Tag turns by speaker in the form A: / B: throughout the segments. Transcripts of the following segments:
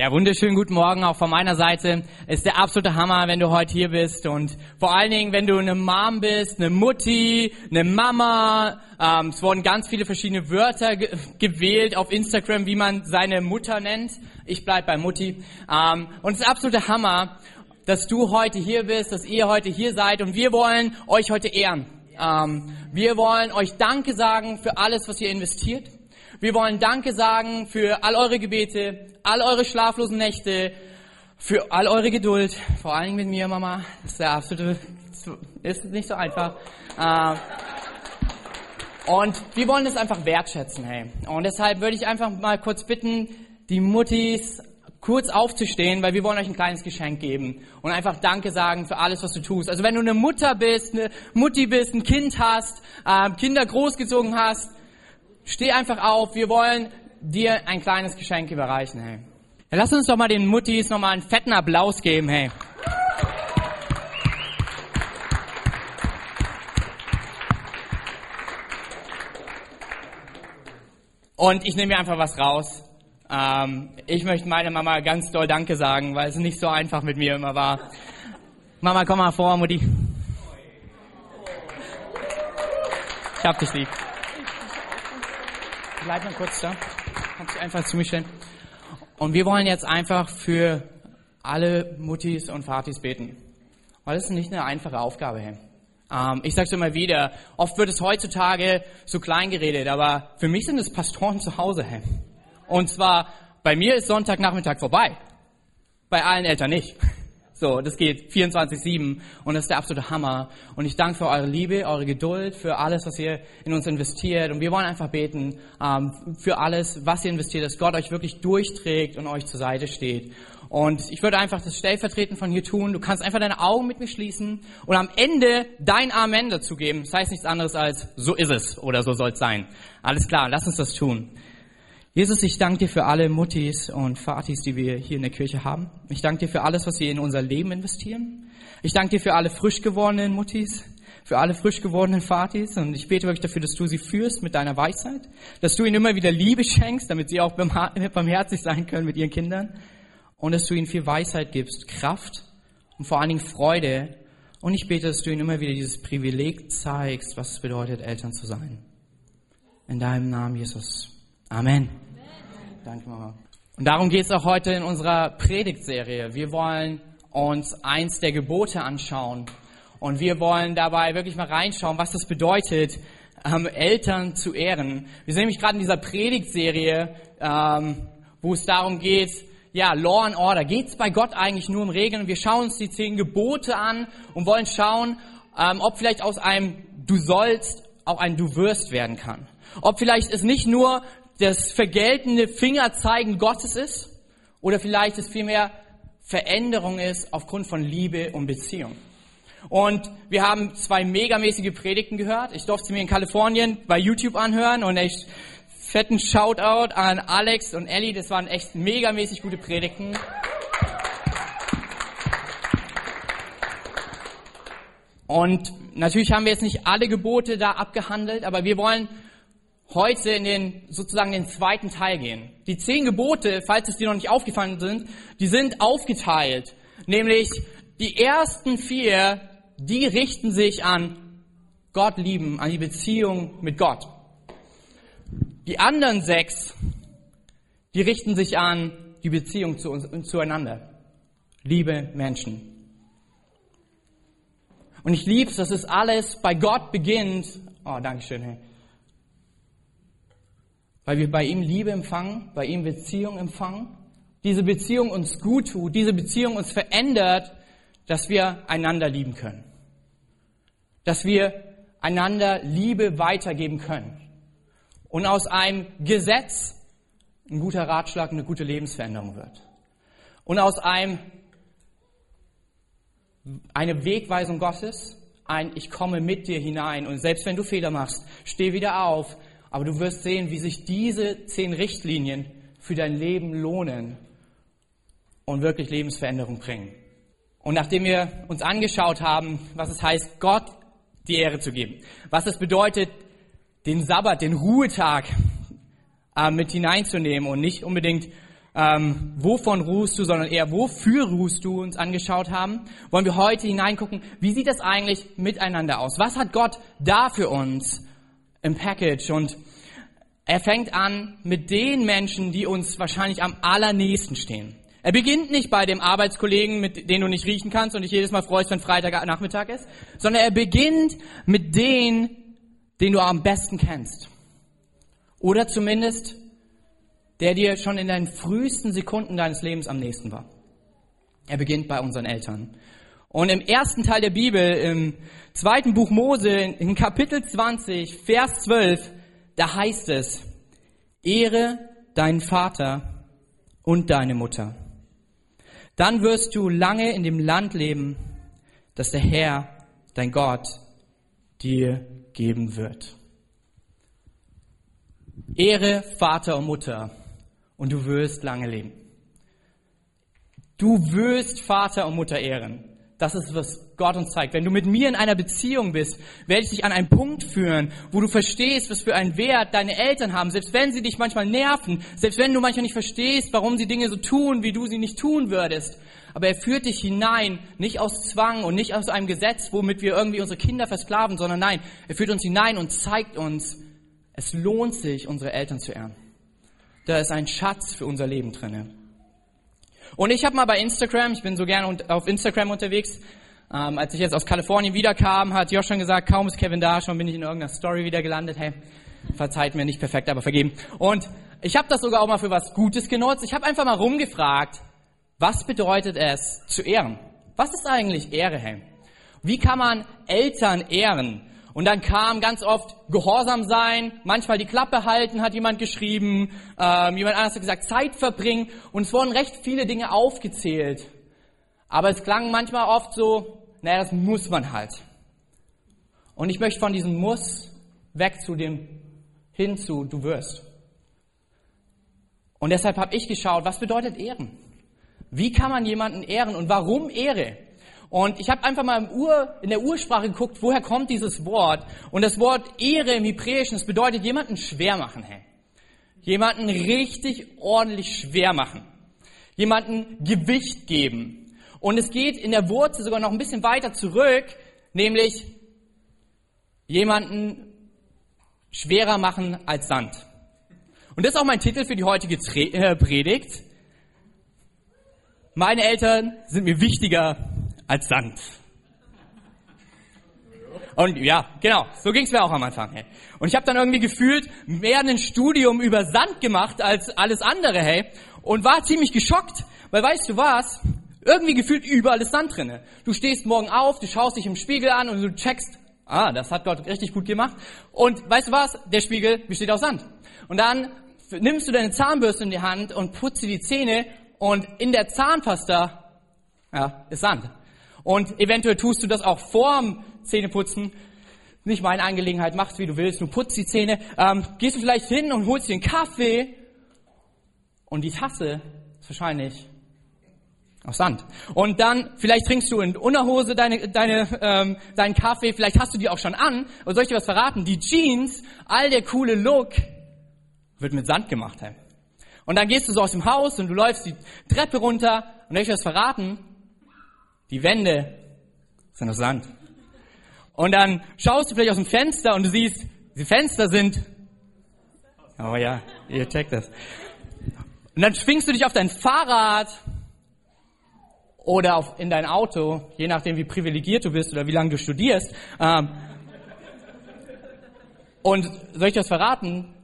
A: Ja, wunderschönen guten Morgen auch von meiner Seite. Ist der absolute Hammer, wenn du heute hier bist und vor allen Dingen, wenn du eine Mom bist, eine Mutti, eine Mama. Ähm, es wurden ganz viele verschiedene Wörter ge gewählt auf Instagram, wie man seine Mutter nennt. Ich bleib bei Mutti. Ähm, und es ist der absolute Hammer, dass du heute hier bist, dass ihr heute hier seid und wir wollen euch heute ehren. Ähm, wir wollen euch Danke sagen für alles, was ihr investiert. Wir wollen Danke sagen für all eure Gebete, all eure schlaflosen Nächte, für all eure Geduld, vor allen Dingen mit mir, Mama. Das ist der absolute, ist nicht so einfach. Äh, und wir wollen das einfach wertschätzen, hey. Und deshalb würde ich einfach mal kurz bitten, die Muttis kurz aufzustehen, weil wir wollen euch ein kleines Geschenk geben und einfach Danke sagen für alles, was du tust. Also wenn du eine Mutter bist, eine Mutti bist, ein Kind hast, äh, Kinder großgezogen hast, Steh einfach auf, wir wollen dir ein kleines Geschenk überreichen, hey. Ja, lass uns doch mal den Muttis nochmal einen fetten Applaus geben, hey. Und ich nehme mir einfach was raus. Ähm, ich möchte meiner Mama ganz doll Danke sagen, weil es nicht so einfach mit mir immer war. Mama, komm mal vor, Mutti. Ich hab dich lieb. Bleib mal kurz da. Kannst du einfach zu mir stellen. Und wir wollen jetzt einfach für alle Muttis und Vatis beten. Weil das ist nicht eine einfache Aufgabe. Ähm, ich sage es immer wieder, oft wird es heutzutage so klein geredet, aber für mich sind es Pastoren zu Hause. Und zwar, bei mir ist Sonntagnachmittag vorbei. Bei allen Eltern nicht. So, das geht 24-7 und das ist der absolute Hammer. Und ich danke für eure Liebe, eure Geduld, für alles, was ihr in uns investiert. Und wir wollen einfach beten ähm, für alles, was ihr investiert, dass Gott euch wirklich durchträgt und euch zur Seite steht. Und ich würde einfach das stellvertretend von hier tun. Du kannst einfach deine Augen mit mir schließen und am Ende dein Amen dazu geben. Das heißt nichts anderes als, so ist es oder so soll es sein. Alles klar, lass uns das tun. Jesus, ich danke dir für alle Muttis und Vatis, die wir hier in der Kirche haben. Ich danke dir für alles, was sie in unser Leben investieren. Ich danke dir für alle frisch gewordenen Muttis, für alle frisch gewordenen Vatis und ich bete wirklich dafür, dass du sie führst mit deiner Weisheit, dass du ihnen immer wieder Liebe schenkst, damit sie auch barmherzig sein können mit ihren Kindern und dass du ihnen viel Weisheit gibst, Kraft und vor allen Dingen Freude und ich bete, dass du ihnen immer wieder dieses Privileg zeigst, was es bedeutet, Eltern zu sein. In deinem Namen, Jesus. Amen. Danke, Mama. Und darum geht es auch heute in unserer Predigtserie. Wir wollen uns eins der Gebote anschauen. Und wir wollen dabei wirklich mal reinschauen, was das bedeutet, ähm, Eltern zu ehren. Wir sind nämlich gerade in dieser Predigtserie, ähm, wo es darum geht, ja, Law and Order. Geht es bei Gott eigentlich nur um Regeln? Und wir schauen uns die zehn Gebote an und wollen schauen, ähm, ob vielleicht aus einem Du sollst auch ein Du wirst werden kann. Ob vielleicht es nicht nur das vergeltende Fingerzeigen Gottes ist oder vielleicht es vielmehr Veränderung ist aufgrund von Liebe und Beziehung. Und wir haben zwei megamäßige Predigten gehört. Ich durfte sie mir in Kalifornien bei YouTube anhören und echt fetten Shoutout an Alex und Ellie. Das waren echt megamäßig gute Predigten. Und natürlich haben wir jetzt nicht alle Gebote da abgehandelt, aber wir wollen heute in den, sozusagen den zweiten Teil gehen. Die zehn Gebote, falls es dir noch nicht aufgefallen sind, die sind aufgeteilt. Nämlich die ersten vier, die richten sich an Gott lieben, an die Beziehung mit Gott. Die anderen sechs, die richten sich an die Beziehung zu uns, zueinander. Liebe Menschen. Und ich liebe es, dass es alles bei Gott beginnt. Oh, Dankeschön. Hey weil wir bei ihm Liebe empfangen, bei ihm Beziehung empfangen, diese Beziehung uns gut tut, diese Beziehung uns verändert, dass wir einander lieben können. Dass wir einander Liebe weitergeben können. Und aus einem Gesetz ein guter Ratschlag, eine gute Lebensveränderung wird. Und aus einem eine Wegweisung Gottes, ein Ich komme mit dir hinein und selbst wenn du Fehler machst, steh wieder auf, aber du wirst sehen, wie sich diese zehn Richtlinien für dein Leben lohnen und wirklich Lebensveränderung bringen. Und nachdem wir uns angeschaut haben, was es heißt, Gott die Ehre zu geben, was es bedeutet, den Sabbat, den Ruhetag äh, mit hineinzunehmen und nicht unbedingt ähm, wovon ruhst du, sondern eher wofür ruhst du uns angeschaut haben, wollen wir heute hineingucken, wie sieht das eigentlich miteinander aus? Was hat Gott da für uns im Package? Und er fängt an mit den Menschen, die uns wahrscheinlich am allernächsten stehen. Er beginnt nicht bei dem Arbeitskollegen, mit dem du nicht riechen kannst und dich jedes Mal freust, wenn Freitagnachmittag ist, sondern er beginnt mit denen, den du am besten kennst. Oder zumindest der dir schon in deinen frühesten Sekunden deines Lebens am nächsten war. Er beginnt bei unseren Eltern. Und im ersten Teil der Bibel, im zweiten Buch Mose, in Kapitel 20, Vers 12, da heißt es, Ehre deinen Vater und deine Mutter. Dann wirst du lange in dem Land leben, das der Herr, dein Gott, dir geben wird. Ehre Vater und Mutter und du wirst lange leben. Du wirst Vater und Mutter ehren. Das ist, was Gott uns zeigt. Wenn du mit mir in einer Beziehung bist, werde ich dich an einen Punkt führen, wo du verstehst, was für einen Wert deine Eltern haben, selbst wenn sie dich manchmal nerven, selbst wenn du manchmal nicht verstehst, warum sie Dinge so tun, wie du sie nicht tun würdest. Aber er führt dich hinein, nicht aus Zwang und nicht aus einem Gesetz, womit wir irgendwie unsere Kinder versklaven, sondern nein, er führt uns hinein und zeigt uns, es lohnt sich, unsere Eltern zu ehren da ist ein Schatz für unser Leben drinne. Und ich habe mal bei Instagram, ich bin so gerne auf Instagram unterwegs, ähm, als ich jetzt aus Kalifornien wiederkam, hat Josh schon gesagt, kaum ist Kevin da, schon bin ich in irgendeiner Story wieder gelandet. Hey, verzeiht mir nicht perfekt, aber vergeben. Und ich habe das sogar auch mal für was Gutes genutzt. Ich habe einfach mal rumgefragt, was bedeutet es zu ehren? Was ist eigentlich Ehre, hey? Wie kann man Eltern ehren? Und dann kam ganz oft Gehorsam sein, manchmal die Klappe halten, hat jemand geschrieben, ähm, jemand anders hat gesagt, Zeit verbringen. Und es wurden recht viele Dinge aufgezählt. Aber es klang manchmal oft so, naja, das muss man halt. Und ich möchte von diesem Muss weg zu dem hin zu du wirst. Und deshalb habe ich geschaut, was bedeutet Ehren? Wie kann man jemanden ehren und warum Ehre? Und ich habe einfach mal Ur, in der Ursprache geguckt, woher kommt dieses Wort. Und das Wort Ehre im Hebräischen, das bedeutet jemanden schwer machen. Hey. Jemanden richtig ordentlich schwer machen. Jemanden Gewicht geben. Und es geht in der Wurzel sogar noch ein bisschen weiter zurück, nämlich jemanden schwerer machen als Sand. Und das ist auch mein Titel für die heutige äh, Predigt. Meine Eltern sind mir wichtiger als Sand. Und ja, genau, so ging es mir auch am Anfang. Hey. Und ich habe dann irgendwie gefühlt mehr ein Studium über Sand gemacht als alles andere, hey. Und war ziemlich geschockt, weil weißt du was? Irgendwie gefühlt überall ist Sand drinne. Du stehst morgen auf, du schaust dich im Spiegel an und du checkst, ah, das hat Gott richtig gut gemacht. Und weißt du was? Der Spiegel besteht aus Sand. Und dann nimmst du deine Zahnbürste in die Hand und putzt dir die Zähne und in der Zahnpasta, ja, ist Sand. Und eventuell tust du das auch vorm Zähneputzen. Nicht meine Angelegenheit, machst wie du willst, du putzt die Zähne. Ähm, gehst du vielleicht hin und holst dir einen Kaffee und die Tasse ist wahrscheinlich aus Sand. Und dann, vielleicht trinkst du in Unterhose deine, deine, ähm, deinen Kaffee, vielleicht hast du die auch schon an. Aber soll ich dir was verraten? Die Jeans, all der coole Look, wird mit Sand gemacht. Hey. Und dann gehst du so aus dem Haus und du läufst die Treppe runter und soll ich dir was verraten? Die Wände sind aus Sand. Und dann schaust du vielleicht aus dem Fenster und du siehst, die Fenster sind, oh ja, ihr checkt das. Und dann schwingst du dich auf dein Fahrrad oder auf, in dein Auto, je nachdem wie privilegiert du bist oder wie lange du studierst. Ähm, und soll ich das verraten?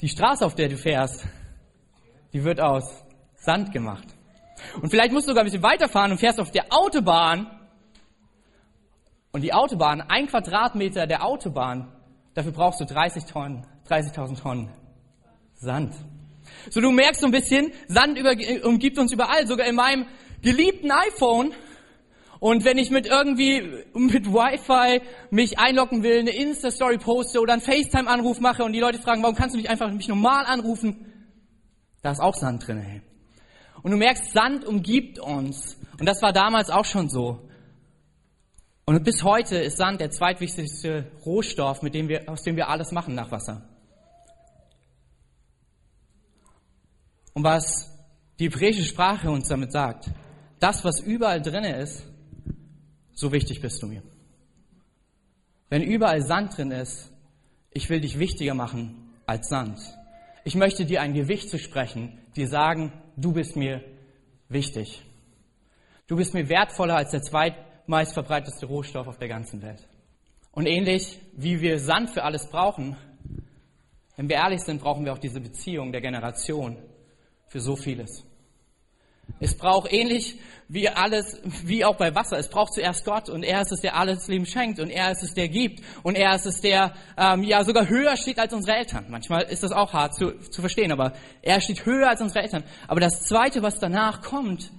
A: Die Straße, auf der du fährst, die wird aus Sand gemacht. Und vielleicht musst du sogar ein bisschen weiterfahren und fährst auf der Autobahn. Und die Autobahn, ein Quadratmeter der Autobahn, dafür brauchst du 30 Tonnen, 30.000 Tonnen Sand. So, du merkst so ein bisschen, Sand über, umgibt uns überall, sogar in meinem geliebten iPhone. Und wenn ich mit irgendwie, mit Wi-Fi mich einloggen will, eine Insta-Story poste oder einen FaceTime-Anruf mache und die Leute fragen, warum kannst du nicht einfach mich normal anrufen? Da ist auch Sand drin, hey. Und du merkst, Sand umgibt uns. Und das war damals auch schon so. Und bis heute ist Sand der zweitwichtigste Rohstoff, mit dem wir, aus dem wir alles machen nach Wasser. Und was die hebräische Sprache uns damit sagt, das, was überall drin ist, so wichtig bist du mir. Wenn überall Sand drin ist, ich will dich wichtiger machen als Sand. Ich möchte dir ein Gewicht zu sprechen, dir sagen, du bist mir wichtig. Du bist mir wertvoller als der zweitmeist verbreiteste Rohstoff auf der ganzen Welt. Und ähnlich wie wir Sand für alles brauchen, wenn wir ehrlich sind, brauchen wir auch diese Beziehung der Generation für so vieles. Es braucht ähnlich wie alles, wie auch bei Wasser. Es braucht zuerst Gott und er ist es, der alles Leben schenkt und er ist es, der gibt und er ist es, der ähm, ja sogar höher steht als unsere Eltern. Manchmal ist das auch hart zu, zu verstehen, aber er steht höher als unsere Eltern. Aber das Zweite, was danach kommt,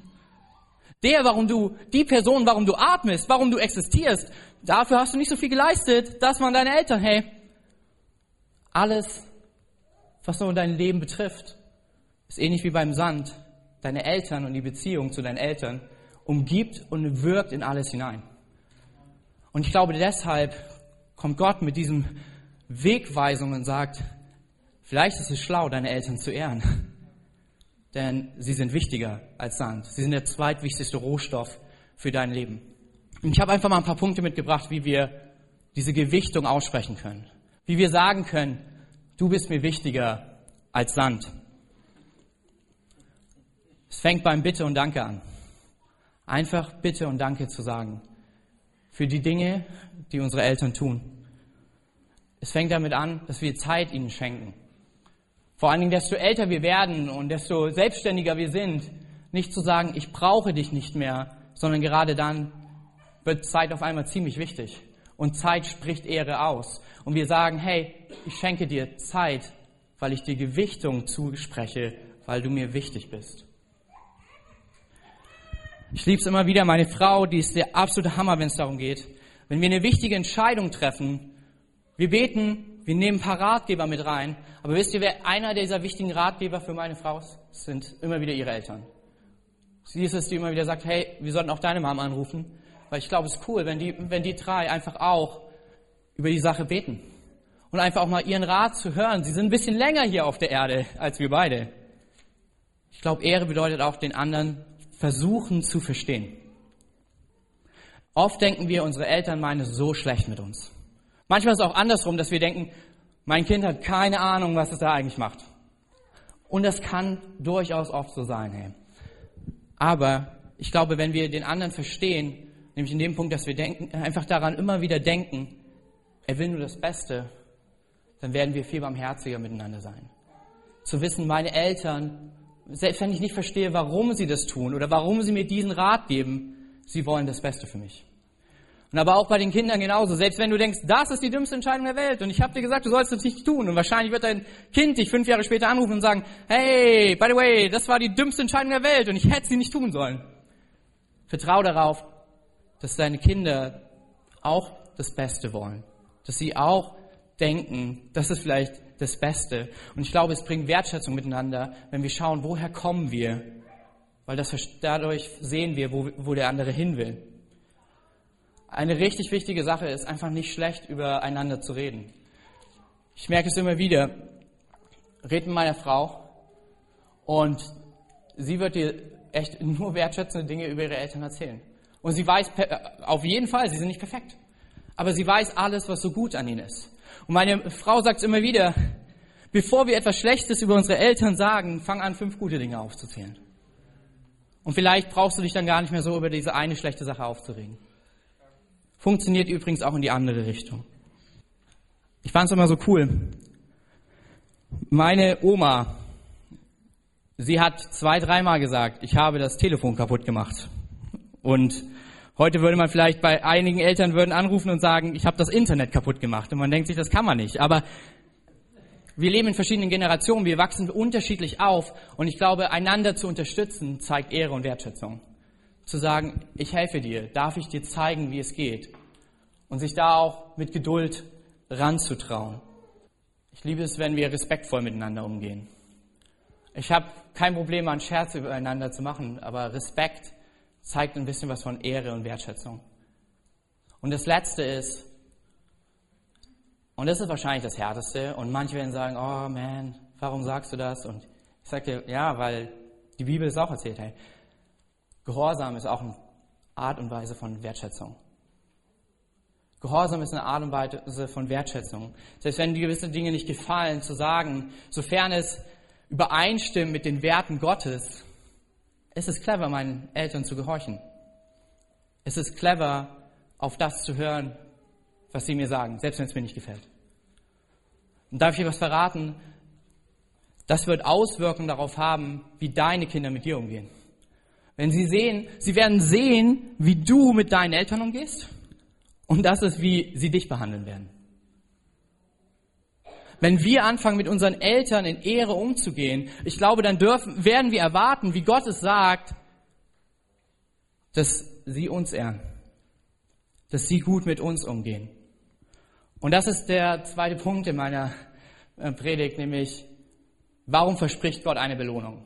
A: der, warum du, die Person, warum du atmest, warum du existierst, dafür hast du nicht so viel geleistet. Das waren deine Eltern. Hey, alles, was nur dein Leben betrifft, ist ähnlich wie beim Sand deine Eltern und die Beziehung zu deinen Eltern umgibt und wirkt in alles hinein. Und ich glaube, deshalb kommt Gott mit diesem Wegweisung und sagt, vielleicht ist es schlau, deine Eltern zu ehren. Denn sie sind wichtiger als Sand. Sie sind der zweitwichtigste Rohstoff für dein Leben. Und ich habe einfach mal ein paar Punkte mitgebracht, wie wir diese Gewichtung aussprechen können. Wie wir sagen können, du bist mir wichtiger als Sand. Es fängt beim Bitte und Danke an. Einfach Bitte und Danke zu sagen. Für die Dinge, die unsere Eltern tun. Es fängt damit an, dass wir Zeit ihnen schenken. Vor allen Dingen, desto älter wir werden und desto selbstständiger wir sind, nicht zu sagen, ich brauche dich nicht mehr, sondern gerade dann wird Zeit auf einmal ziemlich wichtig. Und Zeit spricht Ehre aus. Und wir sagen, hey, ich schenke dir Zeit, weil ich dir Gewichtung zuspreche, weil du mir wichtig bist. Ich liebe es immer wieder, meine Frau, die ist der absolute Hammer, wenn es darum geht. Wenn wir eine wichtige Entscheidung treffen, wir beten, wir nehmen ein paar Ratgeber mit rein, aber wisst ihr, wer einer dieser wichtigen Ratgeber für meine Frau ist? Das sind immer wieder ihre Eltern. Sie ist es, die immer wieder sagt, hey, wir sollten auch deine Mama anrufen, weil ich glaube, es ist cool, wenn die, wenn die drei einfach auch über die Sache beten und einfach auch mal ihren Rat zu hören. Sie sind ein bisschen länger hier auf der Erde als wir beide. Ich glaube, Ehre bedeutet auch den anderen versuchen zu verstehen. Oft denken wir, unsere Eltern meinen es so schlecht mit uns. Manchmal ist es auch andersrum, dass wir denken, mein Kind hat keine Ahnung, was es da eigentlich macht. Und das kann durchaus oft so sein. Hey. Aber ich glaube, wenn wir den anderen verstehen, nämlich in dem Punkt, dass wir denken, einfach daran immer wieder denken, er will nur das Beste, dann werden wir viel barmherziger miteinander sein. Zu wissen, meine Eltern selbst wenn ich nicht verstehe, warum sie das tun oder warum sie mir diesen Rat geben, sie wollen das Beste für mich. Und aber auch bei den Kindern genauso. Selbst wenn du denkst, das ist die dümmste Entscheidung der Welt und ich habe dir gesagt, du sollst das nicht tun und wahrscheinlich wird dein Kind dich fünf Jahre später anrufen und sagen, hey, by the way, das war die dümmste Entscheidung der Welt und ich hätte sie nicht tun sollen. Vertrau darauf, dass deine Kinder auch das Beste wollen. Dass sie auch denken, das ist vielleicht das Beste. Und ich glaube, es bringt Wertschätzung miteinander, wenn wir schauen, woher kommen wir. Weil das, dadurch sehen wir, wo, wo der andere hin will. Eine richtig wichtige Sache ist einfach nicht schlecht übereinander zu reden. Ich merke es immer wieder. Red mit meiner Frau und sie wird dir echt nur wertschätzende Dinge über ihre Eltern erzählen. Und sie weiß auf jeden Fall, sie sind nicht perfekt. Aber sie weiß alles, was so gut an ihnen ist. Und meine Frau sagt immer wieder, bevor wir etwas Schlechtes über unsere Eltern sagen, fang an, fünf gute Dinge aufzuzählen. Und vielleicht brauchst du dich dann gar nicht mehr so über diese eine schlechte Sache aufzuregen. Funktioniert übrigens auch in die andere Richtung. Ich fand es immer so cool. Meine Oma, sie hat zwei, dreimal gesagt, ich habe das Telefon kaputt gemacht. Und Heute würde man vielleicht bei einigen Eltern würden anrufen und sagen, ich habe das Internet kaputt gemacht. Und man denkt sich, das kann man nicht. Aber wir leben in verschiedenen Generationen, wir wachsen unterschiedlich auf. Und ich glaube, einander zu unterstützen, zeigt Ehre und Wertschätzung. Zu sagen, ich helfe dir, darf ich dir zeigen, wie es geht. Und sich da auch mit Geduld ranzutrauen. Ich liebe es, wenn wir respektvoll miteinander umgehen. Ich habe kein Problem, einen Scherz übereinander zu machen, aber Respekt zeigt ein bisschen was von Ehre und Wertschätzung. Und das Letzte ist, und das ist wahrscheinlich das Härteste, und manche werden sagen, oh man, warum sagst du das? Und ich sage dir, ja, weil die Bibel ist auch erzählt, hey, Gehorsam ist auch eine Art und Weise von Wertschätzung. Gehorsam ist eine Art und Weise von Wertschätzung. Selbst wenn dir gewisse Dinge nicht gefallen, zu sagen, sofern es übereinstimmt mit den Werten Gottes, ist es clever, meinen Eltern zu gehorchen. Es ist clever, auf das zu hören, was sie mir sagen, selbst wenn es mir nicht gefällt. Und darf ich dir was verraten? Das wird Auswirkungen darauf haben, wie deine Kinder mit dir umgehen. Wenn sie sehen, sie werden sehen, wie du mit deinen Eltern umgehst. Und das ist, wie sie dich behandeln werden. Wenn wir anfangen, mit unseren Eltern in Ehre umzugehen, ich glaube, dann dürfen, werden wir erwarten, wie Gott es sagt, dass sie uns ehren. Dass sie gut mit uns umgehen. Und das ist der zweite Punkt in meiner äh, Predigt, nämlich, warum verspricht Gott eine Belohnung?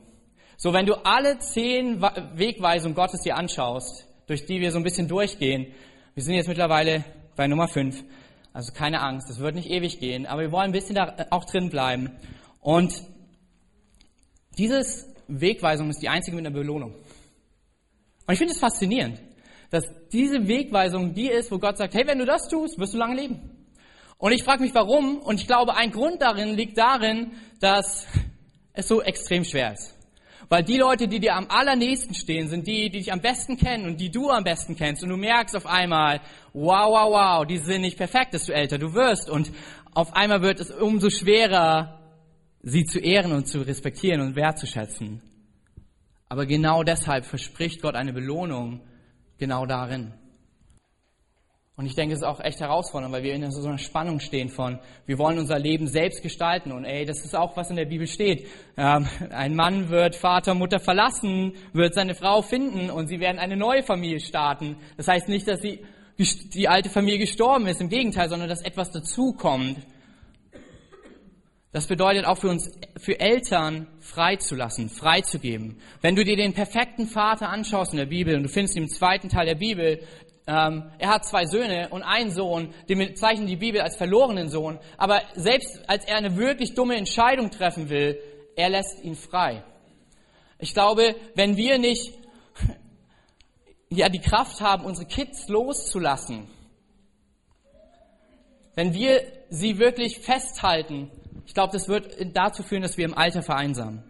A: So, wenn du alle zehn Wegweisungen Gottes dir anschaust, durch die wir so ein bisschen durchgehen, wir sind jetzt mittlerweile bei Nummer fünf, also keine Angst, es wird nicht ewig gehen, aber wir wollen ein bisschen da auch drin bleiben. Und dieses Wegweisung ist die einzige mit einer Belohnung. Und ich finde es faszinierend, dass diese Wegweisung die ist, wo Gott sagt, hey, wenn du das tust, wirst du lange leben. Und ich frage mich warum, und ich glaube, ein Grund darin liegt darin, dass es so extrem schwer ist. Weil die Leute, die dir am allernächsten stehen, sind die, die dich am besten kennen und die du am besten kennst. Und du merkst auf einmal, wow, wow, wow, die sind nicht perfekt, desto älter du wirst. Und auf einmal wird es umso schwerer, sie zu ehren und zu respektieren und wertzuschätzen. Aber genau deshalb verspricht Gott eine Belohnung genau darin. Und ich denke, es ist auch echt herausfordernd, weil wir in so einer Spannung stehen von, wir wollen unser Leben selbst gestalten. Und ey, das ist auch, was in der Bibel steht. Ähm, ein Mann wird Vater, Mutter verlassen, wird seine Frau finden und sie werden eine neue Familie starten. Das heißt nicht, dass sie, die alte Familie gestorben ist, im Gegenteil, sondern dass etwas dazukommt. Das bedeutet auch für uns, für Eltern freizulassen, freizugeben. Wenn du dir den perfekten Vater anschaust in der Bibel und du findest ihn im zweiten Teil der Bibel, ähm, er hat zwei Söhne und einen Sohn, den bezeichnet die Bibel als verlorenen Sohn. Aber selbst als er eine wirklich dumme Entscheidung treffen will, er lässt ihn frei. Ich glaube, wenn wir nicht ja, die Kraft haben, unsere Kids loszulassen, wenn wir sie wirklich festhalten, ich glaube, das wird dazu führen, dass wir im Alter vereinsamen.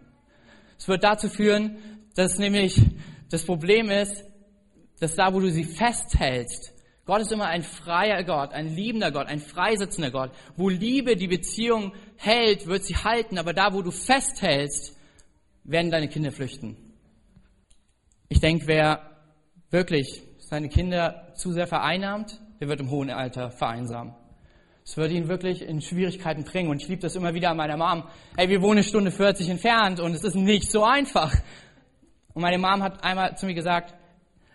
A: Es wird dazu führen, dass nämlich das Problem ist, dass da, wo du sie festhältst, Gott ist immer ein freier Gott, ein liebender Gott, ein freisetzender Gott. Wo Liebe die Beziehung hält, wird sie halten, aber da, wo du festhältst, werden deine Kinder flüchten. Ich denke, wer wirklich seine Kinder zu sehr vereinnahmt, der wird im hohen Alter vereinsamen. Es wird ihn wirklich in Schwierigkeiten bringen. Und ich liebe das immer wieder an meiner Mom. Ey, wir wohnen eine Stunde 40 entfernt und es ist nicht so einfach. Und meine Mom hat einmal zu mir gesagt,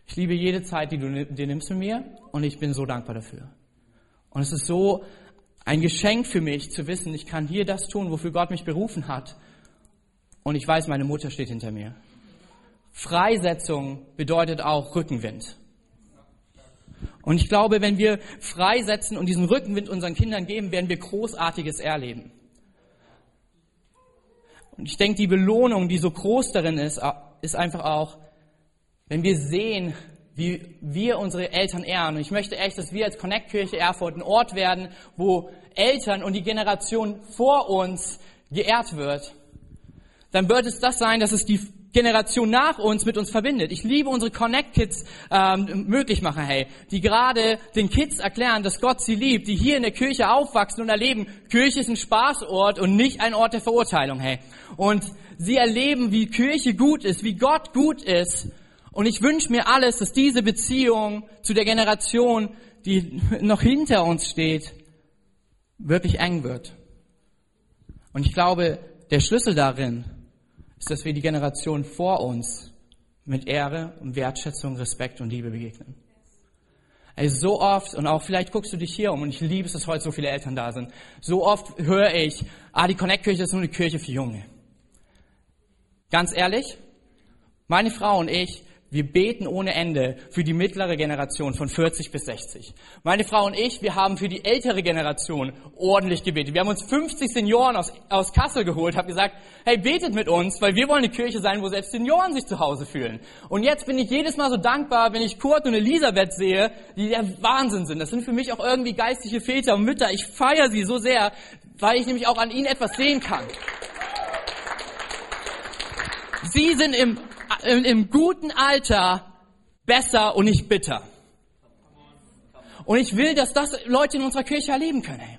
A: ich liebe jede Zeit, die du dir nimmst mit mir und ich bin so dankbar dafür. Und es ist so ein Geschenk für mich zu wissen, ich kann hier das tun, wofür Gott mich berufen hat. Und ich weiß, meine Mutter steht hinter mir. Freisetzung bedeutet auch Rückenwind. Und ich glaube, wenn wir freisetzen und diesen Rückenwind unseren Kindern geben, werden wir Großartiges erleben. Und ich denke, die Belohnung, die so groß darin ist, ist einfach auch, wenn wir sehen, wie wir unsere Eltern ehren. Und ich möchte echt, dass wir als Connect Kirche Erfurt ein Ort werden, wo Eltern und die Generation vor uns geehrt wird. Dann wird es das sein, dass es die Generation nach uns mit uns verbindet. Ich liebe unsere Connect Kids ähm, möglich machen, hey, die gerade den Kids erklären, dass Gott sie liebt, die hier in der Kirche aufwachsen und erleben, Kirche ist ein Spaßort und nicht ein Ort der Verurteilung, hey. Und sie erleben, wie Kirche gut ist, wie Gott gut ist und ich wünsche mir alles, dass diese Beziehung zu der Generation, die noch hinter uns steht, wirklich eng wird. Und ich glaube, der Schlüssel darin ist, dass wir die Generation vor uns mit Ehre und Wertschätzung, Respekt und Liebe begegnen. Ey, so oft, und auch vielleicht guckst du dich hier um, und ich liebe es, dass heute so viele Eltern da sind, so oft höre ich, ah, die Connect-Kirche ist nur eine Kirche für Junge. Ganz ehrlich, meine Frau und ich, wir beten ohne Ende für die mittlere Generation von 40 bis 60. Meine Frau und ich, wir haben für die ältere Generation ordentlich gebetet. Wir haben uns 50 Senioren aus, aus Kassel geholt, haben gesagt, hey, betet mit uns, weil wir wollen eine Kirche sein, wo selbst Senioren sich zu Hause fühlen. Und jetzt bin ich jedes Mal so dankbar, wenn ich Kurt und Elisabeth sehe, die der Wahnsinn sind. Das sind für mich auch irgendwie geistliche Väter und Mütter. Ich feiere sie so sehr, weil ich nämlich auch an ihnen etwas sehen kann. Sie sind im im, im guten Alter besser und nicht bitter. Und ich will, dass das Leute in unserer Kirche erleben können.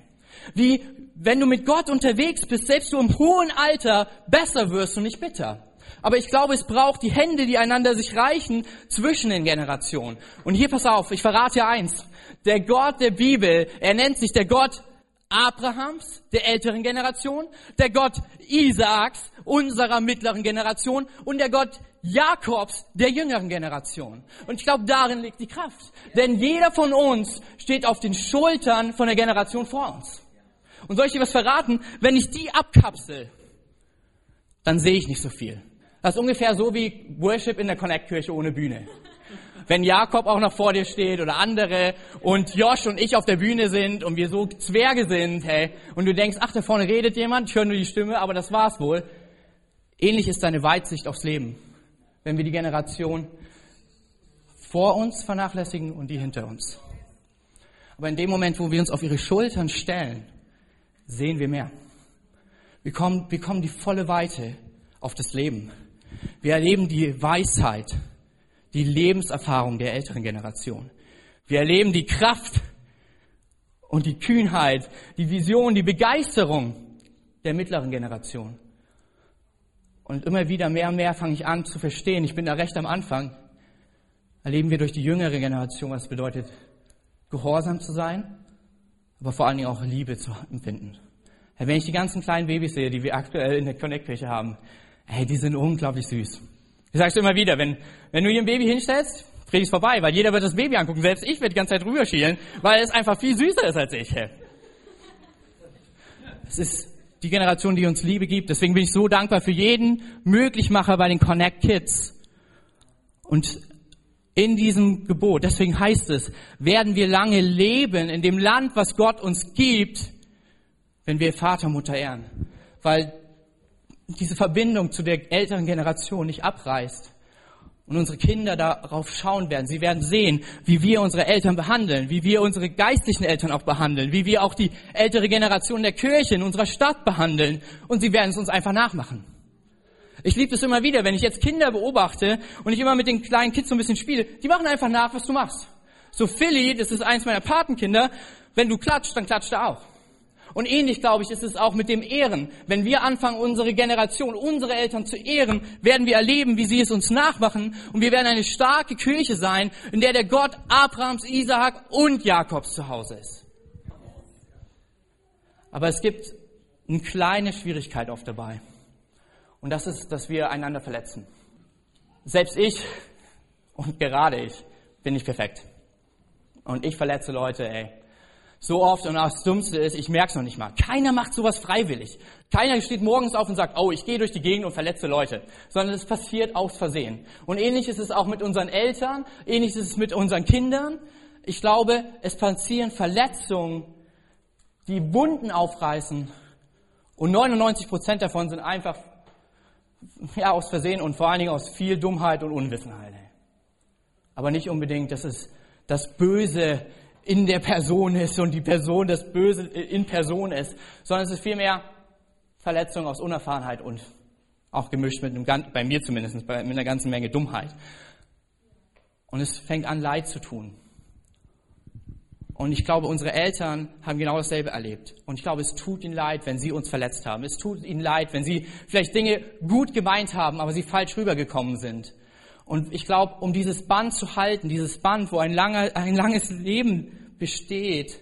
A: Wie, wenn du mit Gott unterwegs bist, selbst du im hohen Alter besser wirst und nicht bitter. Aber ich glaube, es braucht die Hände, die einander sich reichen zwischen den Generationen. Und hier pass auf, ich verrate dir eins. Der Gott der Bibel, er nennt sich der Gott Abrahams, der älteren Generation, der Gott Isaaks, unserer mittleren Generation und der Gott Jakobs, der jüngeren Generation. Und ich glaube, darin liegt die Kraft. Denn jeder von uns steht auf den Schultern von der Generation vor uns. Und soll ich dir was verraten? Wenn ich die abkapsel, dann sehe ich nicht so viel. Das ist ungefähr so wie Worship in der Connect-Kirche ohne Bühne. Wenn Jakob auch noch vor dir steht oder andere und Josh und ich auf der Bühne sind und wir so Zwerge sind, hey, und du denkst, ach, da vorne redet jemand, ich höre nur die Stimme, aber das war's wohl. Ähnlich ist deine Weitsicht aufs Leben wenn wir die Generation vor uns vernachlässigen und die hinter uns. Aber in dem Moment, wo wir uns auf ihre Schultern stellen, sehen wir mehr. Wir kommen, wir kommen die volle Weite auf das Leben. Wir erleben die Weisheit, die Lebenserfahrung der älteren Generation. Wir erleben die Kraft und die Kühnheit, die Vision, die Begeisterung der mittleren Generation. Und immer wieder mehr und mehr fange ich an zu verstehen, ich bin da recht am Anfang, erleben wir durch die jüngere Generation, was bedeutet, gehorsam zu sein, aber vor allen Dingen auch Liebe zu empfinden. Wenn ich die ganzen kleinen Babys sehe, die wir aktuell in der Connect-Kirche haben, hey, die sind unglaublich süß. Ich sage es immer wieder, wenn, wenn du hier ein Baby hinstellst, es vorbei, weil jeder wird das Baby angucken. Selbst ich werde die ganze Zeit rüberschielen, weil es einfach viel süßer ist als ich. Es ist die Generation, die uns Liebe gibt. Deswegen bin ich so dankbar für jeden Möglichmacher bei den Connect Kids. Und in diesem Gebot, deswegen heißt es, werden wir lange leben in dem Land, was Gott uns gibt, wenn wir Vater, Mutter ehren. Weil diese Verbindung zu der älteren Generation nicht abreißt und unsere Kinder darauf schauen werden. Sie werden sehen, wie wir unsere Eltern behandeln, wie wir unsere geistlichen Eltern auch behandeln, wie wir auch die ältere Generation der Kirche in unserer Stadt behandeln. Und sie werden es uns einfach nachmachen. Ich liebe es immer wieder, wenn ich jetzt Kinder beobachte und ich immer mit den kleinen Kids so ein bisschen spiele. Die machen einfach nach, was du machst. So Philly, das ist eins meiner Patenkinder, wenn du klatscht, dann klatscht er auch. Und ähnlich, glaube ich, ist es auch mit dem Ehren. Wenn wir anfangen, unsere Generation, unsere Eltern zu ehren, werden wir erleben, wie sie es uns nachmachen. Und wir werden eine starke Kirche sein, in der der Gott Abrahams, Isaak und Jakobs zu Hause ist. Aber es gibt eine kleine Schwierigkeit oft dabei. Und das ist, dass wir einander verletzen. Selbst ich und gerade ich bin nicht perfekt. Und ich verletze Leute, ey so oft und das Dummste ist, ich merke es noch nicht mal. Keiner macht sowas freiwillig. Keiner steht morgens auf und sagt, oh, ich gehe durch die Gegend und verletze Leute. Sondern es passiert aus Versehen. Und ähnlich ist es auch mit unseren Eltern, ähnlich ist es mit unseren Kindern. Ich glaube, es passieren Verletzungen, die Wunden aufreißen. Und 99 Prozent davon sind einfach ja, aus Versehen und vor allen Dingen aus viel Dummheit und Unwissenheit. Aber nicht unbedingt, dass es das Böse in der Person ist und die Person das Böse in Person ist, sondern es ist vielmehr Verletzung aus Unerfahrenheit und auch gemischt mit einem, bei mir zumindest, mit einer ganzen Menge Dummheit. Und es fängt an, Leid zu tun. Und ich glaube, unsere Eltern haben genau dasselbe erlebt. Und ich glaube, es tut ihnen leid, wenn sie uns verletzt haben. Es tut ihnen leid, wenn sie vielleicht Dinge gut gemeint haben, aber sie falsch rübergekommen sind. Und ich glaube, um dieses Band zu halten, dieses Band, wo ein, langer, ein langes Leben besteht,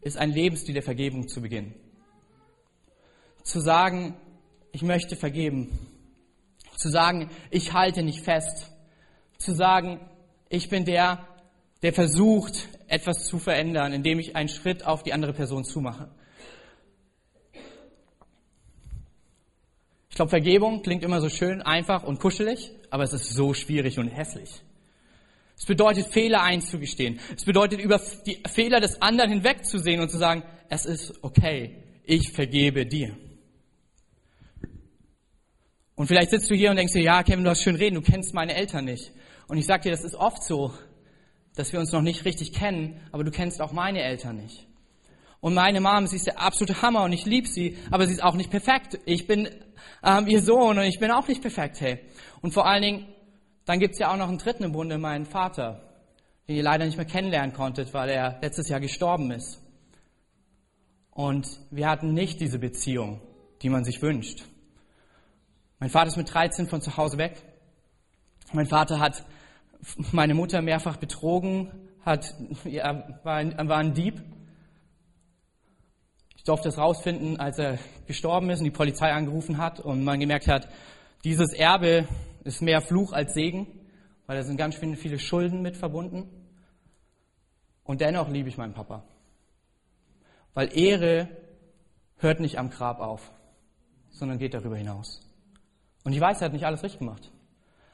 A: ist ein Lebensstil der Vergebung zu beginnen. Zu sagen, ich möchte vergeben. Zu sagen, ich halte nicht fest. Zu sagen, ich bin der, der versucht, etwas zu verändern, indem ich einen Schritt auf die andere Person zumache. Ich glaube, Vergebung klingt immer so schön einfach und kuschelig, aber es ist so schwierig und hässlich. Es bedeutet, Fehler einzugestehen. Es bedeutet, über die Fehler des anderen hinwegzusehen und zu sagen, es ist okay, ich vergebe dir. Und vielleicht sitzt du hier und denkst dir, ja, Kevin, du hast schön reden, du kennst meine Eltern nicht. Und ich sag dir, das ist oft so, dass wir uns noch nicht richtig kennen, aber du kennst auch meine Eltern nicht. Und meine Mom, sie ist der absolute Hammer und ich liebe sie, aber sie ist auch nicht perfekt. Ich bin ähm, ihr Sohn und ich bin auch nicht perfekt, hey. Und vor allen Dingen, dann gibt's ja auch noch einen dritten im Bunde, meinen Vater, den ihr leider nicht mehr kennenlernen konntet, weil er letztes Jahr gestorben ist. Und wir hatten nicht diese Beziehung, die man sich wünscht. Mein Vater ist mit 13 von zu Hause weg. Mein Vater hat meine Mutter mehrfach betrogen, hat, ja, war, ein, war ein Dieb. Ich durfte es rausfinden, als er gestorben ist und die Polizei angerufen hat und man gemerkt hat, dieses Erbe ist mehr Fluch als Segen, weil da sind ganz viele Schulden mit verbunden. Und dennoch liebe ich meinen Papa. Weil Ehre hört nicht am Grab auf, sondern geht darüber hinaus. Und ich weiß, er hat nicht alles richtig gemacht.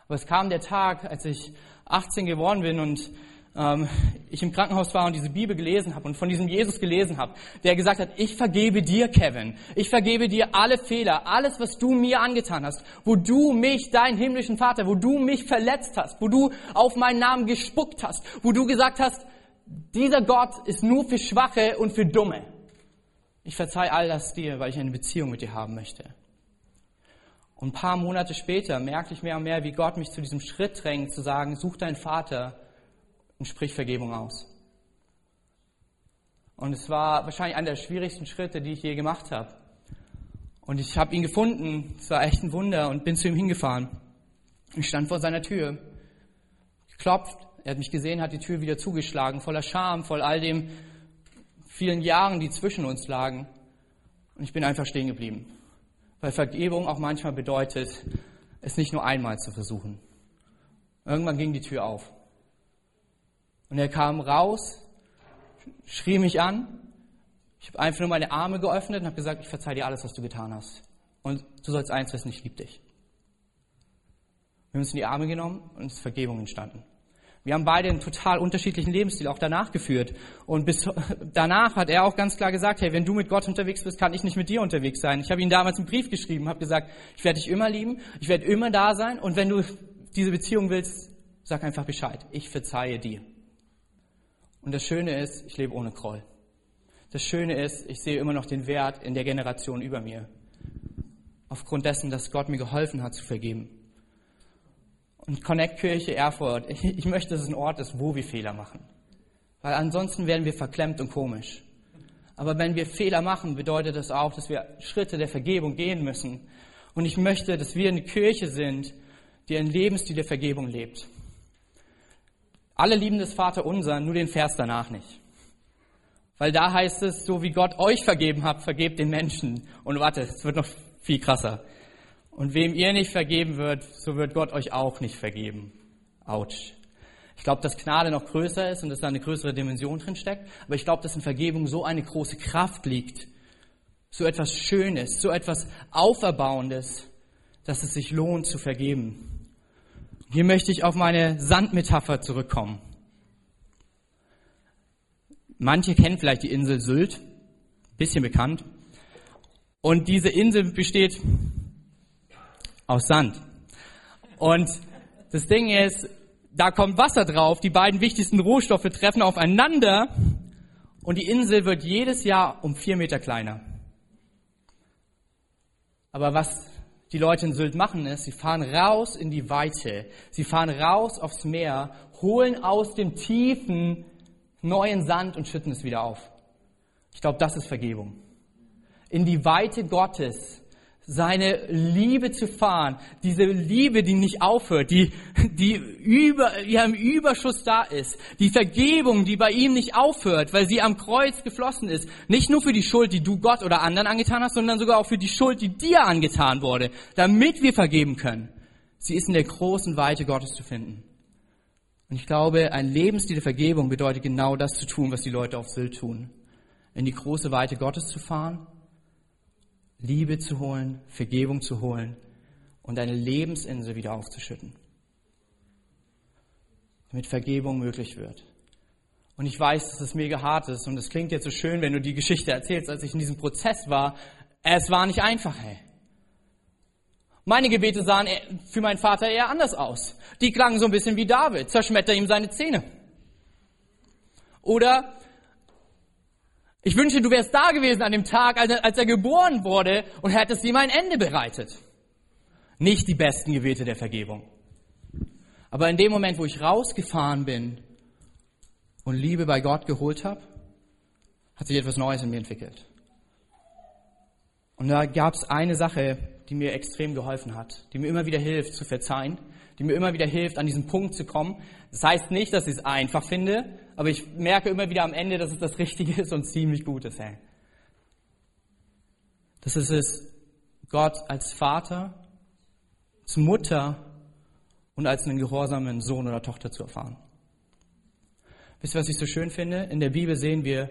A: Aber es kam der Tag, als ich 18 geworden bin und ähm, ich im Krankenhaus war und diese Bibel gelesen habe und von diesem Jesus gelesen habe, der gesagt hat, ich vergebe dir, Kevin. Ich vergebe dir alle Fehler, alles, was du mir angetan hast, wo du mich, deinen himmlischen Vater, wo du mich verletzt hast, wo du auf meinen Namen gespuckt hast, wo du gesagt hast, dieser Gott ist nur für Schwache und für Dumme. Ich verzeihe all das dir, weil ich eine Beziehung mit dir haben möchte. Und ein paar Monate später merkte ich mehr und mehr, wie Gott mich zu diesem Schritt drängt, zu sagen, such deinen Vater und sprich Vergebung aus. Und es war wahrscheinlich einer der schwierigsten Schritte, die ich je gemacht habe. Und ich habe ihn gefunden, es war echt ein Wunder und bin zu ihm hingefahren. Ich stand vor seiner Tür, geklopft, er hat mich gesehen, hat die Tür wieder zugeschlagen, voller Scham, voll all dem vielen Jahren, die zwischen uns lagen. Und ich bin einfach stehen geblieben. Weil Vergebung auch manchmal bedeutet, es nicht nur einmal zu versuchen. Irgendwann ging die Tür auf. Und er kam raus, schrie mich an. Ich habe einfach nur meine Arme geöffnet und habe gesagt, ich verzeihe dir alles, was du getan hast. Und du sollst eins wissen, ich liebe dich. Wir haben uns in die Arme genommen und es ist Vergebung entstanden. Wir haben beide einen total unterschiedlichen Lebensstil auch danach geführt. Und bis danach hat er auch ganz klar gesagt, hey, wenn du mit Gott unterwegs bist, kann ich nicht mit dir unterwegs sein. Ich habe ihm damals einen Brief geschrieben, habe gesagt, ich werde dich immer lieben, ich werde immer da sein und wenn du diese Beziehung willst, sag einfach Bescheid. Ich verzeihe dir. Und das Schöne ist, ich lebe ohne Groll. Das Schöne ist, ich sehe immer noch den Wert in der Generation über mir. Aufgrund dessen, dass Gott mir geholfen hat zu vergeben. Und Connect Kirche Erfurt, ich möchte, dass es ein Ort ist, wo wir Fehler machen. Weil ansonsten werden wir verklemmt und komisch. Aber wenn wir Fehler machen, bedeutet das auch, dass wir Schritte der Vergebung gehen müssen. Und ich möchte, dass wir eine Kirche sind, die einen Lebensstil der Vergebung lebt. Alle lieben das Vater unser, nur den Vers danach nicht. Weil da heißt es, so wie Gott euch vergeben hat, vergebt den Menschen. Und warte, es wird noch viel krasser. Und wem ihr nicht vergeben wird, so wird Gott euch auch nicht vergeben. Autsch. Ich glaube, dass Gnade noch größer ist und dass da eine größere Dimension drin steckt. Aber ich glaube, dass in Vergebung so eine große Kraft liegt. So etwas Schönes, so etwas Auferbauendes, dass es sich lohnt zu vergeben. Hier möchte ich auf meine Sandmetapher zurückkommen. Manche kennen vielleicht die Insel Sylt, bisschen bekannt. Und diese Insel besteht aus Sand. Und das Ding ist, da kommt Wasser drauf, die beiden wichtigsten Rohstoffe treffen aufeinander und die Insel wird jedes Jahr um vier Meter kleiner. Aber was die Leute in Sylt machen ist, sie fahren raus in die Weite, sie fahren raus aufs Meer, holen aus dem tiefen neuen Sand und schütten es wieder auf. Ich glaube, das ist Vergebung. In die Weite Gottes seine Liebe zu fahren, diese Liebe, die nicht aufhört, die, die, über, die im Überschuss da ist, die Vergebung, die bei ihm nicht aufhört, weil sie am Kreuz geflossen ist, nicht nur für die Schuld, die du Gott oder anderen angetan hast, sondern sogar auch für die Schuld, die dir angetan wurde, damit wir vergeben können. Sie ist in der großen Weite Gottes zu finden. Und ich glaube, ein Lebensstil der Vergebung bedeutet genau das zu tun, was die Leute auf Sylt tun. In die große Weite Gottes zu fahren Liebe zu holen, Vergebung zu holen und deine Lebensinsel wieder aufzuschütten. damit Vergebung möglich wird. Und ich weiß, dass es mega hart ist und es klingt jetzt so schön, wenn du die Geschichte erzählst, als ich in diesem Prozess war. Es war nicht einfach, hey. Meine Gebete sahen für meinen Vater eher anders aus. Die klangen so ein bisschen wie David, zerschmetter ihm seine Zähne. Oder ich wünsche, du wärst da gewesen an dem Tag, als er geboren wurde und hättest ihm ein Ende bereitet. Nicht die besten Gebete der Vergebung. Aber in dem Moment, wo ich rausgefahren bin und Liebe bei Gott geholt habe, hat sich etwas Neues in mir entwickelt. Und da gab es eine Sache, die mir extrem geholfen hat, die mir immer wieder hilft zu verzeihen, die mir immer wieder hilft, an diesen Punkt zu kommen. Das heißt nicht, dass ich es einfach finde, aber ich merke immer wieder am Ende, dass es das Richtige ist und ziemlich gut ist. Das ist es, Gott als Vater, als Mutter und als einen gehorsamen Sohn oder Tochter zu erfahren. Wisst ihr, was ich so schön finde? In der Bibel sehen wir,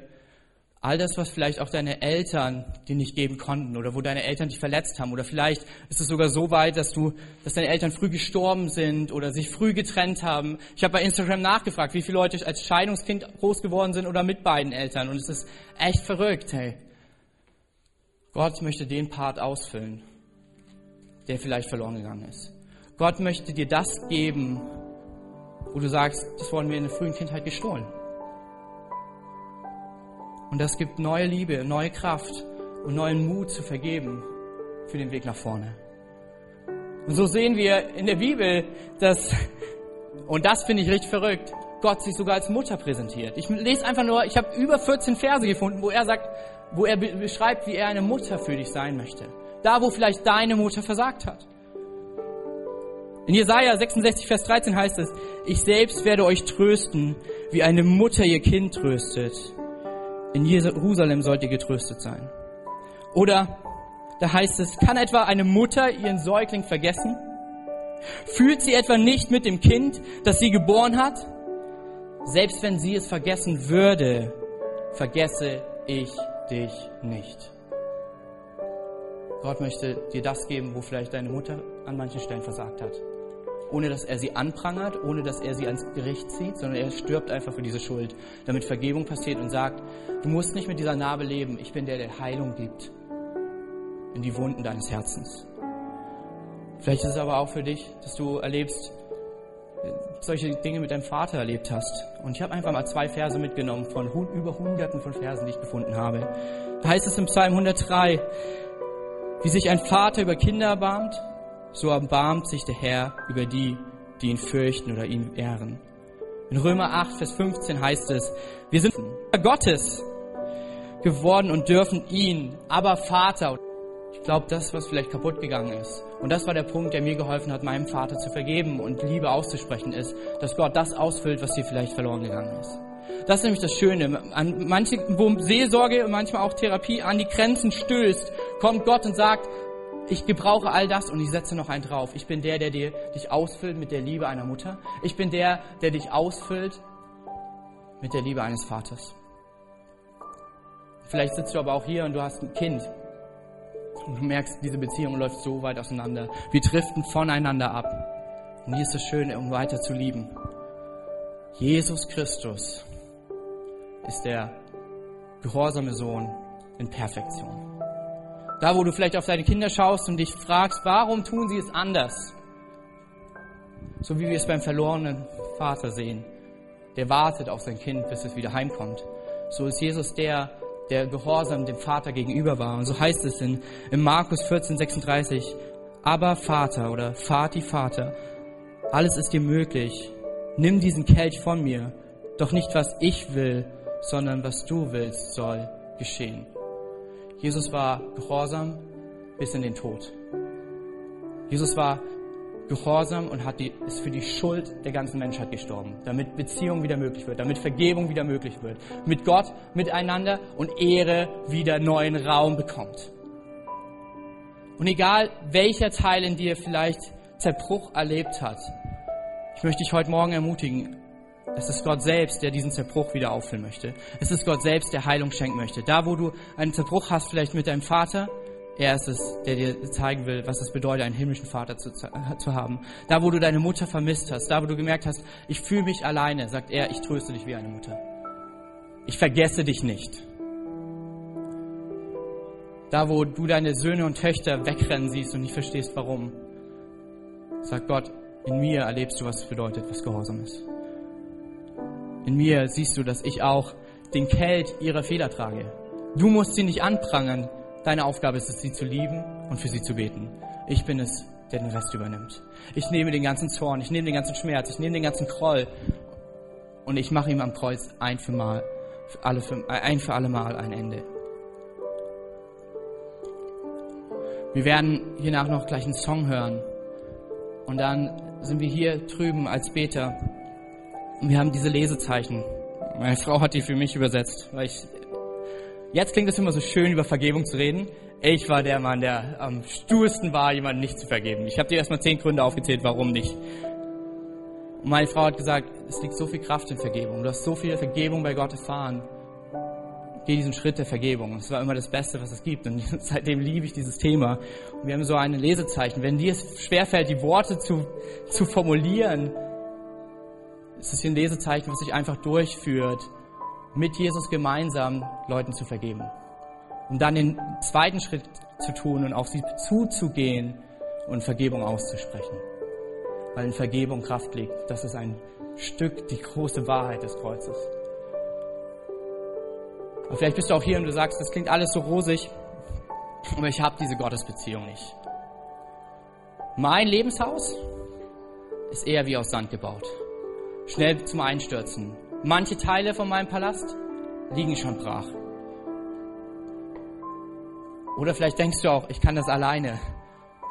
A: all das, was vielleicht auch deine Eltern dir nicht geben konnten oder wo deine Eltern dich verletzt haben oder vielleicht ist es sogar so weit, dass du, dass deine Eltern früh gestorben sind oder sich früh getrennt haben. Ich habe bei Instagram nachgefragt, wie viele Leute als Scheidungskind groß geworden sind oder mit beiden Eltern und es ist echt verrückt, hey. Gott möchte den Part ausfüllen, der vielleicht verloren gegangen ist. Gott möchte dir das geben, wo du sagst, das wurden wir in der frühen Kindheit gestohlen. Und das gibt neue Liebe, neue Kraft und neuen Mut zu vergeben für den Weg nach vorne. Und so sehen wir in der Bibel, dass, und das finde ich richtig verrückt, Gott sich sogar als Mutter präsentiert. Ich lese einfach nur, ich habe über 14 Verse gefunden, wo er sagt, wo er beschreibt, wie er eine Mutter für dich sein möchte. Da, wo vielleicht deine Mutter versagt hat. In Jesaja 66, Vers 13 heißt es, ich selbst werde euch trösten, wie eine Mutter ihr Kind tröstet. In Jerusalem sollt ihr getröstet sein. Oder da heißt es, kann etwa eine Mutter ihren Säugling vergessen? Fühlt sie etwa nicht mit dem Kind, das sie geboren hat? Selbst wenn sie es vergessen würde, vergesse ich dich nicht. Gott möchte dir das geben, wo vielleicht deine Mutter an manchen Stellen versagt hat ohne dass er sie anprangert, ohne dass er sie ans Gericht zieht, sondern er stirbt einfach für diese Schuld, damit Vergebung passiert und sagt, du musst nicht mit dieser Narbe leben, ich bin der, der Heilung gibt in die Wunden deines Herzens. Vielleicht ist es aber auch für dich, dass du erlebst, solche Dinge mit deinem Vater erlebt hast. Und ich habe einfach mal zwei Verse mitgenommen von über hunderten von Versen, die ich gefunden habe. Da heißt es im Psalm 103, wie sich ein Vater über Kinder erbarmt, so erbarmt sich der Herr über die, die ihn fürchten oder ihn ehren. In Römer 8, Vers 15 heißt es, wir sind Gottes geworden und dürfen ihn, aber Vater. Ich glaube, das, was vielleicht kaputt gegangen ist. Und das war der Punkt, der mir geholfen hat, meinem Vater zu vergeben und Liebe auszusprechen, ist, dass Gott das ausfüllt, was dir vielleicht verloren gegangen ist. Das ist nämlich das Schöne. An manche, wo Seelsorge und manchmal auch Therapie an die Grenzen stößt, kommt Gott und sagt, ich gebrauche all das und ich setze noch einen drauf. Ich bin der, der dir, dich ausfüllt mit der Liebe einer Mutter. Ich bin der, der dich ausfüllt mit der Liebe eines Vaters. Vielleicht sitzt du aber auch hier und du hast ein Kind und du merkst, diese Beziehung läuft so weit auseinander. Wir driften voneinander ab. Und hier ist das Schöne, um weiter zu lieben. Jesus Christus ist der gehorsame Sohn in Perfektion. Da, wo du vielleicht auf deine Kinder schaust und dich fragst, warum tun sie es anders? So wie wir es beim verlorenen Vater sehen. Der wartet auf sein Kind, bis es wieder heimkommt. So ist Jesus der, der gehorsam dem Vater gegenüber war. Und so heißt es in, in Markus 14, 36, aber Vater oder Vati Vater, alles ist dir möglich. Nimm diesen Kelch von mir. Doch nicht was ich will, sondern was du willst, soll geschehen. Jesus war gehorsam bis in den Tod. Jesus war gehorsam und hat die, ist für die Schuld der ganzen Menschheit gestorben, damit Beziehung wieder möglich wird, damit Vergebung wieder möglich wird, mit Gott, miteinander und Ehre wieder neuen Raum bekommt. Und egal welcher Teil in dir vielleicht Zerbruch erlebt hat, ich möchte dich heute Morgen ermutigen, es ist Gott selbst, der diesen Zerbruch wieder auffüllen möchte. Es ist Gott selbst, der Heilung schenken möchte. Da, wo du einen Zerbruch hast, vielleicht mit deinem Vater, Er ist es, der dir zeigen will, was es bedeutet, einen himmlischen Vater zu, zu haben. Da, wo du deine Mutter vermisst hast, da, wo du gemerkt hast, ich fühle mich alleine, sagt er, ich tröste dich wie eine Mutter. Ich vergesse dich nicht. Da, wo du deine Söhne und Töchter wegrennen siehst und nicht verstehst, warum, sagt Gott, in mir erlebst du, was es bedeutet, was Gehorsam ist. In mir siehst du, dass ich auch den Kelt ihrer Fehler trage. Du musst sie nicht anprangern. Deine Aufgabe ist es, sie zu lieben und für sie zu beten. Ich bin es, der den Rest übernimmt. Ich nehme den ganzen Zorn, ich nehme den ganzen Schmerz, ich nehme den ganzen Kroll und ich mache ihm am Kreuz ein für mal, für alle, für, ein für alle Mal ein Ende. Wir werden hiernach noch gleich einen Song hören und dann sind wir hier drüben als Beter und wir haben diese Lesezeichen. Meine Frau hat die für mich übersetzt, weil ich Jetzt klingt es immer so schön, über Vergebung zu reden. Ich war der Mann, der am stursten war, jemanden nicht zu vergeben. Ich habe dir erstmal zehn Gründe aufgezählt, warum nicht. Und meine Frau hat gesagt, es liegt so viel Kraft in Vergebung. Du hast so viel Vergebung bei Gott erfahren. Geh diesen Schritt der Vergebung. Das war immer das Beste, was es gibt. Und seitdem liebe ich dieses Thema. Und wir haben so ein Lesezeichen. Wenn dir es schwerfällt, die Worte zu, zu formulieren, es hier ein Lesezeichen, was sich einfach durchführt mit Jesus gemeinsam Leuten zu vergeben. Um dann den zweiten Schritt zu tun und auf sie zuzugehen und Vergebung auszusprechen. Weil in Vergebung Kraft liegt. Das ist ein Stück die große Wahrheit des Kreuzes. Und vielleicht bist du auch hier und du sagst, das klingt alles so rosig, aber ich habe diese Gottesbeziehung nicht. Mein Lebenshaus ist eher wie aus Sand gebaut. Schnell zum Einstürzen, Manche Teile von meinem Palast liegen schon brach. Oder vielleicht denkst du auch, ich kann das alleine,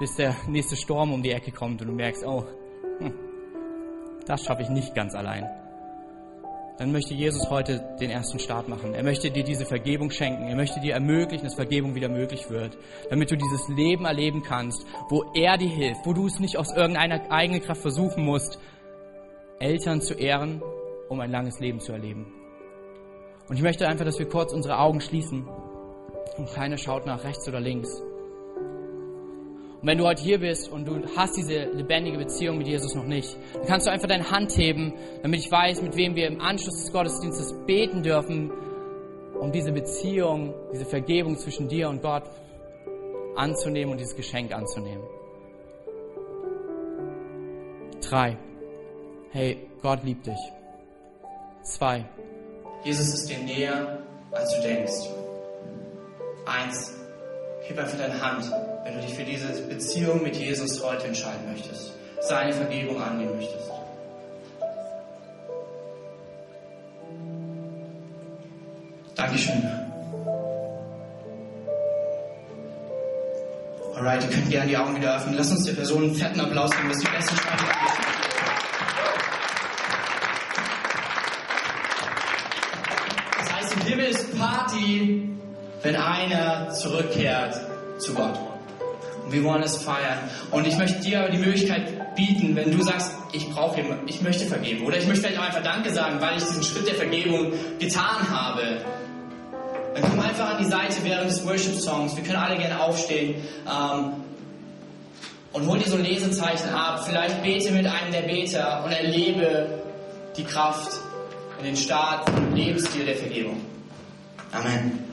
A: bis der nächste Sturm um die Ecke kommt und du merkst, oh, hm, das schaffe ich nicht ganz allein. Dann möchte Jesus heute den ersten Start machen. Er möchte dir diese Vergebung schenken. Er möchte dir ermöglichen, dass Vergebung wieder möglich wird. Damit du dieses Leben erleben kannst, wo er dir hilft, wo du es nicht aus irgendeiner eigenen Kraft versuchen musst, Eltern zu ehren, um ein langes Leben zu erleben. Und ich möchte einfach, dass wir kurz unsere Augen schließen und keiner schaut nach rechts oder links. Und wenn du heute hier bist und du hast diese lebendige Beziehung mit Jesus noch nicht, dann kannst du einfach deine Hand heben, damit ich weiß, mit wem wir im Anschluss des Gottesdienstes beten dürfen, um diese Beziehung, diese Vergebung zwischen dir und Gott anzunehmen und dieses Geschenk anzunehmen. Drei. Hey, Gott liebt dich. Zwei.
B: Jesus ist dir näher, als du denkst. Eins. Heb einfach deine Hand, wenn du dich für diese Beziehung mit Jesus heute entscheiden möchtest. Seine Vergebung annehmen möchtest. Dankeschön. Alright, ihr könnt gerne die Augen wieder öffnen. Lass uns der Person einen fetten Applaus geben, dass die Spalte Himmel Party, wenn einer zurückkehrt zu Gott. Und wir wollen es feiern. Und ich möchte dir aber die Möglichkeit bieten, wenn du sagst, ich brauche, ich möchte vergeben. Oder ich möchte vielleicht auch einfach Danke sagen, weil ich diesen Schritt der Vergebung getan habe. Dann komm einfach an die Seite während des Worship-Songs. Wir können alle gerne aufstehen. Ähm, und hol dir so ein Lesezeichen ab. Vielleicht bete mit einem der Beter und erlebe die Kraft in den Start und Lebensstil der Vergebung. Amen.